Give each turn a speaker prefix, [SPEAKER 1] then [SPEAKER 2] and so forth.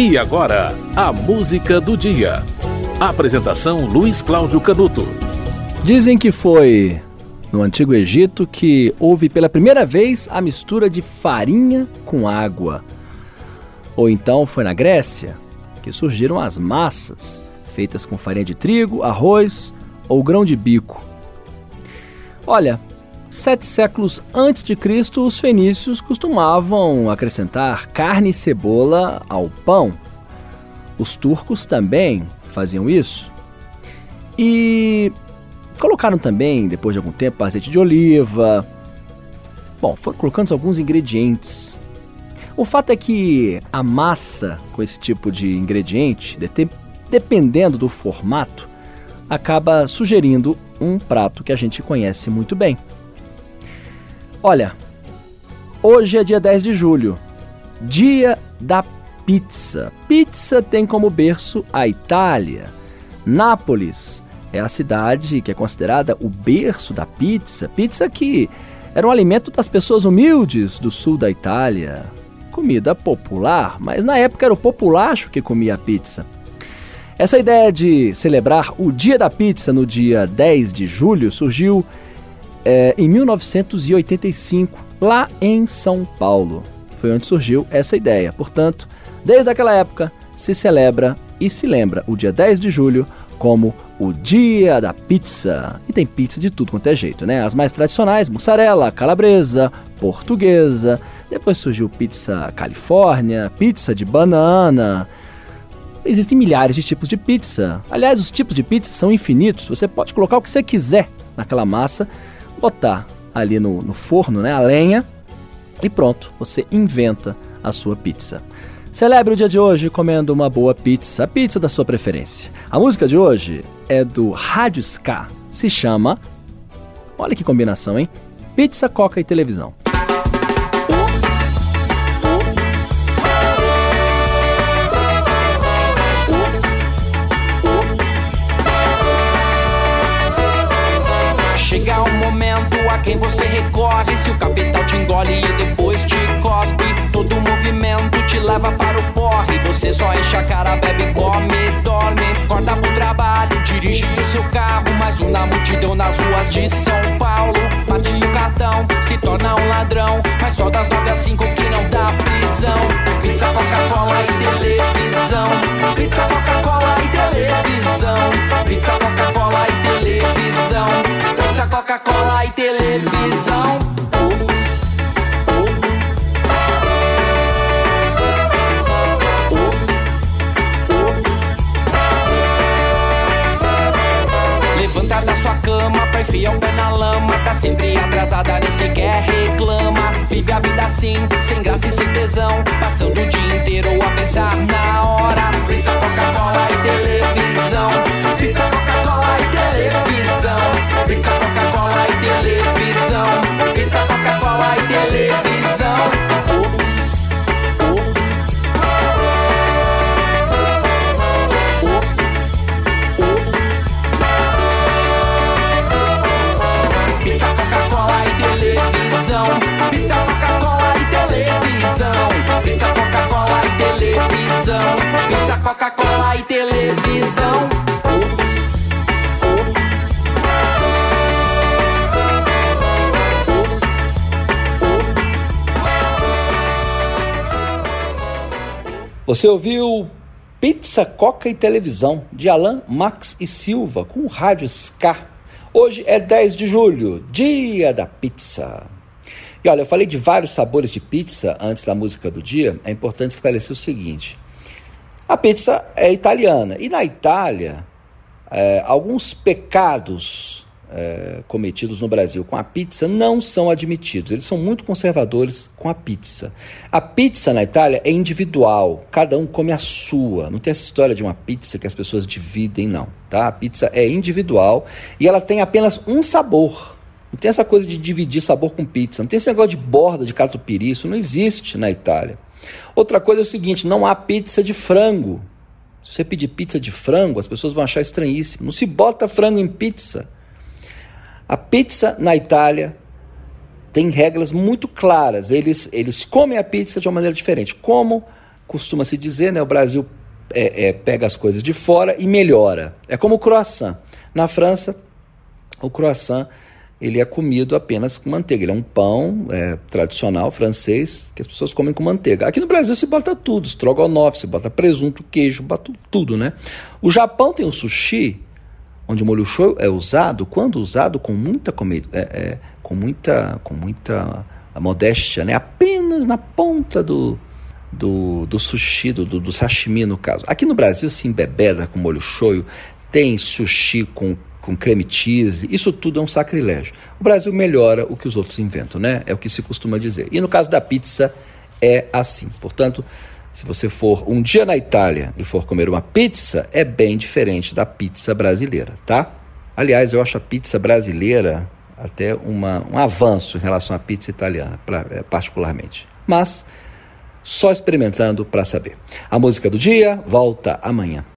[SPEAKER 1] E agora, a música do dia. Apresentação Luiz Cláudio Canuto.
[SPEAKER 2] Dizem que foi no Antigo Egito que houve pela primeira vez a mistura de farinha com água. Ou então foi na Grécia que surgiram as massas, feitas com farinha de trigo, arroz ou grão de bico. Olha, Sete séculos antes de Cristo, os fenícios costumavam acrescentar carne e cebola ao pão. Os turcos também faziam isso. E colocaram também, depois de algum tempo, azeite de oliva. Bom, foram colocando alguns ingredientes. O fato é que a massa com esse tipo de ingrediente, dependendo do formato, acaba sugerindo um prato que a gente conhece muito bem. Olha, hoje é dia 10 de julho, dia da pizza. Pizza tem como berço a Itália. Nápoles é a cidade que é considerada o berço da pizza. Pizza que era um alimento das pessoas humildes do sul da Itália. Comida popular, mas na época era o populacho que comia a pizza. Essa ideia de celebrar o Dia da Pizza no dia 10 de julho surgiu é, em 1985, lá em São Paulo. Foi onde surgiu essa ideia. Portanto, desde aquela época, se celebra e se lembra o dia 10 de julho como o Dia da Pizza. E tem pizza de tudo quanto é jeito, né? As mais tradicionais, mussarela, calabresa, portuguesa. Depois surgiu pizza Califórnia, pizza de banana. Existem milhares de tipos de pizza. Aliás, os tipos de pizza são infinitos. Você pode colocar o que você quiser naquela massa botar ali no, no forno, né, a lenha, e pronto, você inventa a sua pizza. Celebre o dia de hoje comendo uma boa pizza, a pizza da sua preferência. A música de hoje é do Rádio Ska, se chama. Olha que combinação, hein? Pizza, coca e televisão.
[SPEAKER 3] Leva para o porre. Você só enche a cara, bebe, come, dorme. Corta pro trabalho, dirige o seu carro. Mais um na multidão nas ruas de São Paulo. Bate o cartão, se torna um ladrão. Mas só das nove às cinco que não dá prisão. Pizza, Coca-Cola e televisão. Pizza, Coca-Cola e televisão. Pizza, Coca-Cola e televisão. Pizza, Coca-Cola e televisão. Enfiar o pé na lama. Tá sempre atrasada, nem sequer reclama. Vive a vida assim, sem graça e sem tesão. Passando o dia inteiro a pensar na hora. Pizza, Coca-Cola e televisão. Pizza, Coca-Cola e televisão. Pizza, Coca-Cola e televisão. Coca-Cola e televisão.
[SPEAKER 4] Você ouviu Pizza, Coca e Televisão, de Alan Max e Silva, com o Rádio Ska. Hoje é 10 de julho, dia da pizza. E olha, eu falei de vários sabores de pizza antes da música do dia. É importante esclarecer o seguinte: a pizza é italiana e na Itália, é, alguns pecados é, cometidos no Brasil com a pizza não são admitidos. Eles são muito conservadores com a pizza. A pizza na Itália é individual, cada um come a sua. Não tem essa história de uma pizza que as pessoas dividem, não. Tá? A pizza é individual e ela tem apenas um sabor. Não tem essa coisa de dividir sabor com pizza. Não tem esse negócio de borda de catupiry. Isso não existe na Itália. Outra coisa é o seguinte: não há pizza de frango. Se você pedir pizza de frango, as pessoas vão achar estranhíssimo. Não se bota frango em pizza. A pizza na Itália tem regras muito claras. Eles, eles comem a pizza de uma maneira diferente. Como
[SPEAKER 2] costuma se dizer, né? O Brasil é, é, pega as coisas de fora e melhora. É como o croissant. Na França, o croissant ele é comido apenas com manteiga. Ele é um pão é, tradicional francês que as pessoas comem com manteiga. Aqui no Brasil se bota tudo, estrogonofe, se bota presunto, queijo, bota tudo, né? O Japão tem o sushi, onde o molho shoyu é usado, quando usado com muita comida, é, é, com muita, com muita modéstia, né? Apenas na ponta do, do, do sushi, do, do, sashimi no caso. Aqui no Brasil se embebeda com molho shoyu, tem sushi com com creme cheese, isso tudo é um sacrilégio. O Brasil melhora o que os outros inventam, né? É o que se costuma dizer. E no caso da pizza, é assim. Portanto, se você for um dia na Itália e for comer uma pizza, é bem diferente da pizza brasileira, tá? Aliás, eu acho a pizza brasileira até uma, um avanço em relação à pizza italiana, pra, é, particularmente. Mas só experimentando para saber. A música do dia volta amanhã.